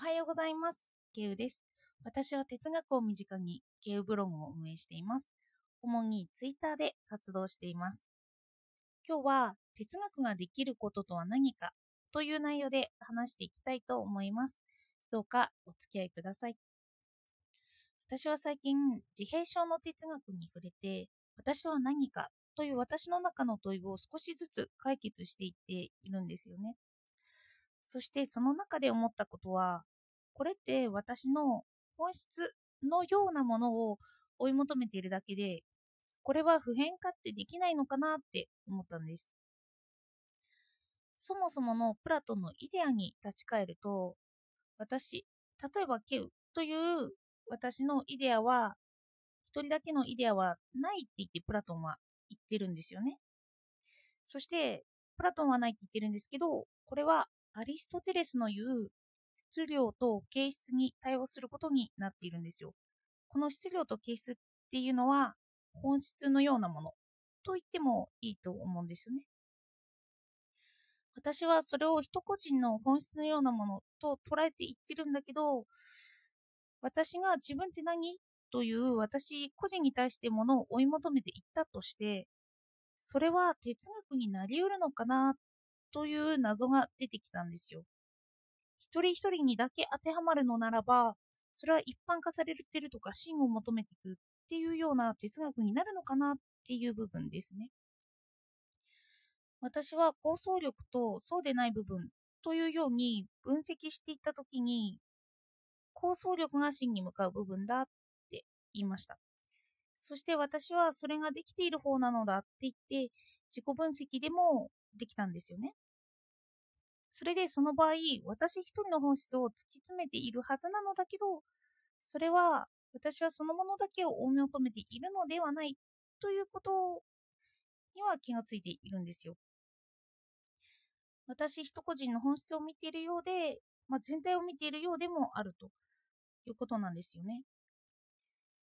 おはようございます。ケウです。私は哲学を身近にケウブログを運営しています。主にツイッターで活動しています。今日は哲学ができることとは何かという内容で話していきたいと思います。どうかお付き合いください。私は最近自閉症の哲学に触れて私は何かという私の中の問いを少しずつ解決していっているんですよね。そしてその中で思ったことは、これって私の本質のようなものを追い求めているだけで、これは普遍化ってできないのかなって思ったんです。そもそものプラトンのイデアに立ち返ると、私、例えばケウという私のイデアは、一人だけのイデアはないって言ってプラトンは言ってるんですよね。そして、プラトンはないって言ってるんですけど、これはアリストテレスの言う質量と形質に対応することになっているんですよ。この質量と形質っていうのは本質のようなものと言ってもいいと思うんですよね。私はそれを人個人の本質のようなものと捉えていってるんだけど、私が自分って何？という私個人に対してものを追い求めていったとして、それは哲学になり得るのかなという謎が出てきたんですよ。一人一人にだけ当てはまるのならば、それは一般化されてるとか真を求めていくっていうような哲学になるのかなっていう部分ですね。私は構想力とそうでない部分というように分析していったときに、構想力が真に向かう部分だって言いました。そして私はそれができている方なのだって言って、自己分析でもできたんですよね。それでその場合、私一人の本質を突き詰めているはずなのだけど、それは私はそのものだけを追い求めているのではないということには気がついているんですよ。私一個人の本質を見ているようで、まあ、全体を見ているようでもあるということなんですよね。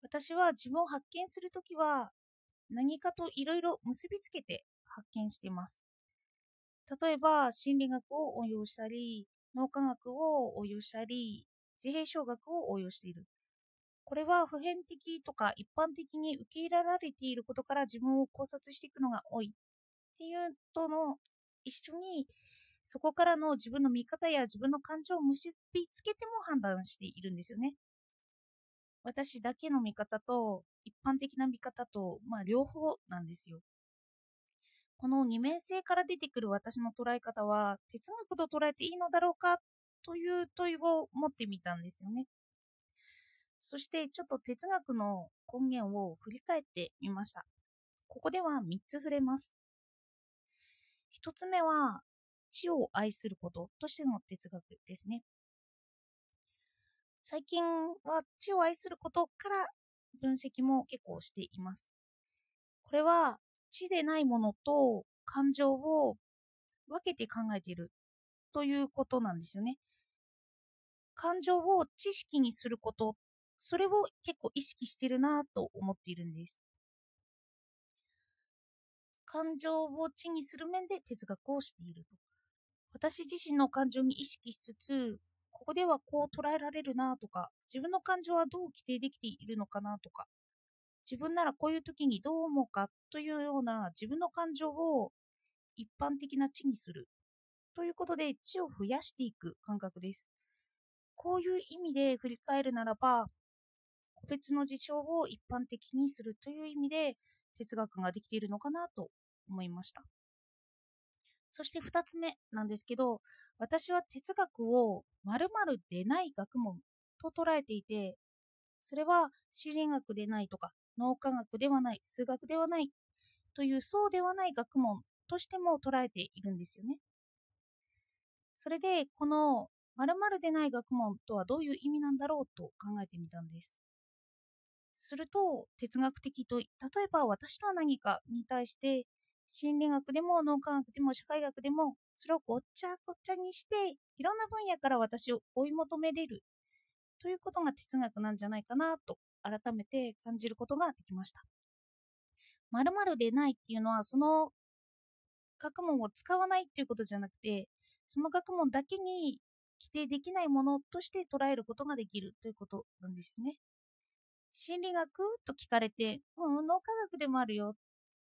私は自分を発見するときは何かといろいろ結びつけて発見してます。例えば心理学を応用したり、脳科学を応用したり、自閉症学を応用している。これは普遍的とか一般的に受け入れられていることから自分を考察していくのが多いっていうとの一緒にそこからの自分の見方や自分の感情を結びつけても判断しているんですよね。私だけの見方と一般的な見方と、まあ、両方なんですよ。この二面性から出てくる私の捉え方は哲学と捉えていいのだろうかという問いを持ってみたんですよね。そしてちょっと哲学の根源を振り返ってみました。ここでは3つ触れます。1つ目は知を愛することとしての哲学ですね。最近は知を愛することから分析も結構しています。これは知でないものと感情を分けて考えているということなんですよね。感情を知識にすること、それを結構意識してるなと思っているんです。感情を知にする面で哲学をしていると。私自身の感情に意識しつつ、ここではこう捉えられるなとか、自分の感情はどう規定できているのかなとか、自分ならこういう時にどう思うかというような自分の感情を一般的な知にするということで知を増やしていく感覚です。こういう意味で振り返るならば、個別の事象を一般的にするという意味で哲学ができているのかなと思いました。そして2つ目なんですけど、私は哲学を〇〇でない学問と捉えていて、それは心理学でないとか脳科学ではない、数学ではないというそうではない学問としても捉えているんですよね。それで、この〇〇でない学問とはどういう意味なんだろうと考えてみたんです。すると、哲学的と、例えば私とは何かに対して、心理学でも脳科学でも社会学でも、それをごっちゃごっちゃにして、いろんな分野から私を追い求めれるということが哲学なんじゃないかなと改めて感じることができました。〇〇でないっていうのはその学問を使わないっていうことじゃなくてその学問だけに規定できないものとして捉えることができるということなんですよね。心理学と聞かれて、うん、脳科学でもあるよ。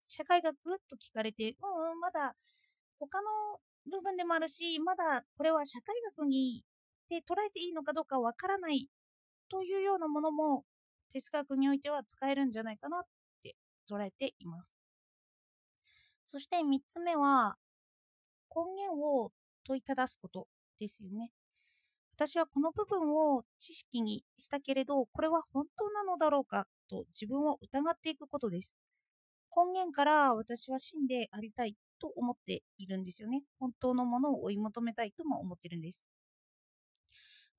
社会学と聞かれて、うん、まだ他の部分でもあるし、まだこれは社会学にで捉えていいのかどうかわからないというようなものも哲学においては使えるんじゃないかなって捉えています。そして3つ目は根源を問いただすことですよね。私はこの部分を知識にしたけれど、これは本当なのだろうかと自分を疑っていくことです。根源から私は真でありたいと思っているんですよね。本当のものを追い求めたいとも思ってるんです。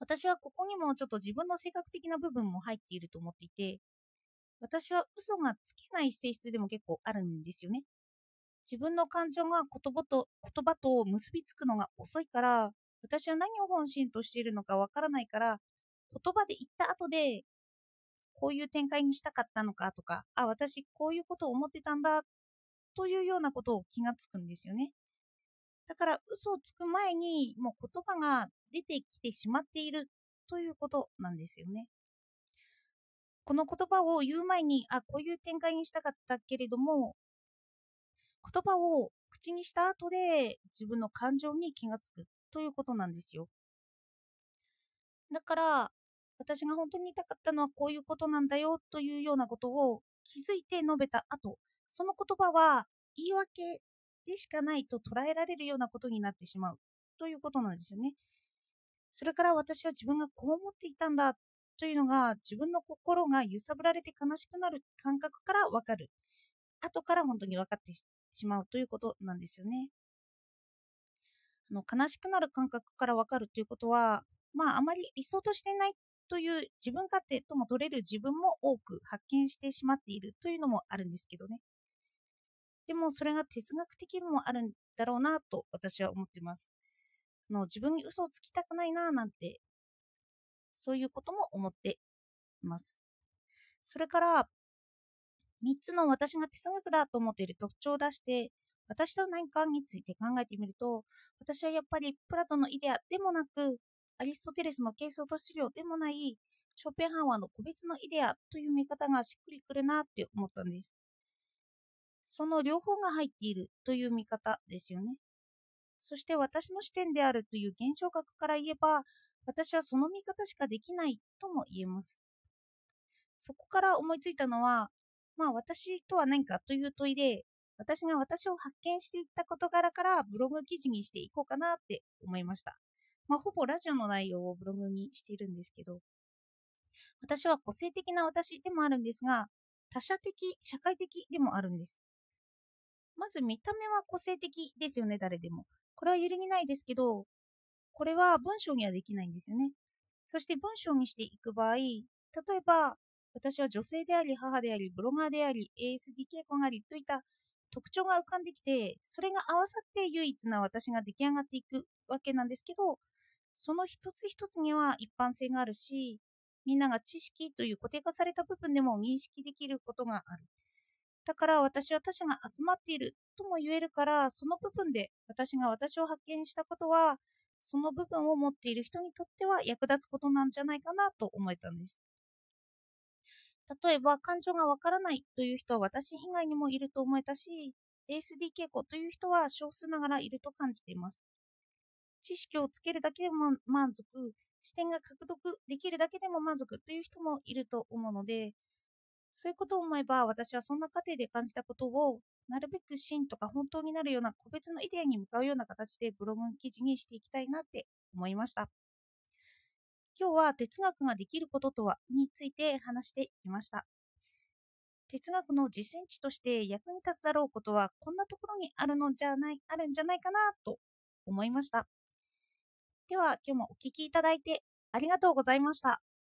私はここにもちょっと自分の性格的な部分も入っていると思っていて、私は嘘がつけない性質でも結構あるんですよね。自分の感情が言葉と言葉と結びつくのが遅いから、私は何を本心としているのかわからないから、言葉で言った後で、こういう展開にしたかったのかとか、あ、私こういうことを思ってたんだというようなことを気がつくんですよね。だから嘘をつく前にもう言葉が出てきてしまっているということなんですよね。この言葉を言う前に、あ、こういう展開にしたかったけれども、言葉を口にした後で自分の感情に気がつくということなんですよ。だから、私が本当に言いたかったのはこういうことなんだよというようなことを気づいて述べた後、その言葉は言い訳でしかないと捉えられるようなことになってしまうということなんですよね。それから私は自分がこう思っていたんだというのが自分の心が揺さぶられて悲しくなる感覚からわかる。後から本当に分かってしまうということなんですよね。あの悲しくなる感覚からわかるということは、まああまり理想としてないという自分勝手とも取れる自分も多く発見してしまっているというのもあるんですけどね。でもそれが哲学的にもあるんだろうなと私は思っています。あの自分に嘘をつきたくないななんて、そういうことも思っています。それから、3つの私が哲学だと思っている特徴を出して、私と何かについて考えてみると、私はやっぱりプラトンのイデアでもなく、アリストテレスの形相と資料でもない、ショーペンハワーの個別のイデアという見方がしっくりくるなって思ったんです。その両方が入っているという見方ですよね。そして私の視点であるという現象学から言えば、私はその見方しかできないとも言えます。そこから思いついたのは、まあ私とは何かという問いで、私が私を発見していった事柄からブログ記事にしていこうかなって思いました。まあほぼラジオの内容をブログにしているんですけど、私は個性的な私でもあるんですが、他者的、社会的でもあるんです。まず見た目は個性的ですよね、誰でも。これは揺るぎないですけど、これは文章にはできないんですよね。そして文章にしていく場合、例えば、私は女性であり、母であり、ブロガーであり、ASD 傾向がありといった特徴が浮かんできて、それが合わさって唯一な私が出来上がっていくわけなんですけど、その一つ一つには一般性があるし、みんなが知識という固定化された部分でも認識できることがある。だから私は他者が集まっているとも言えるから、その部分で私が私を発見したことは、その部分を持っている人にとっては役立つことなんじゃないかなと思えたんです。例えば、感情がわからないという人は私以外にもいると思えたし、ASD 傾向という人は少数ながらいると感じています。知識をつけるだけでも満足、視点が獲得できるだけでも満足という人もいると思うので、そういうことを思えば、私はそんな過程で感じたことを、なるべく真とか本当になるような個別のイデアに向かうような形でブログ記事にしていきたいなって思いました。今日は哲学ができることとはについて話してきました。哲学の実践地として役に立つだろうことはこんなところにあるのじゃない、あるんじゃないかなと思いました。では今日もお聴きいただいてありがとうございました。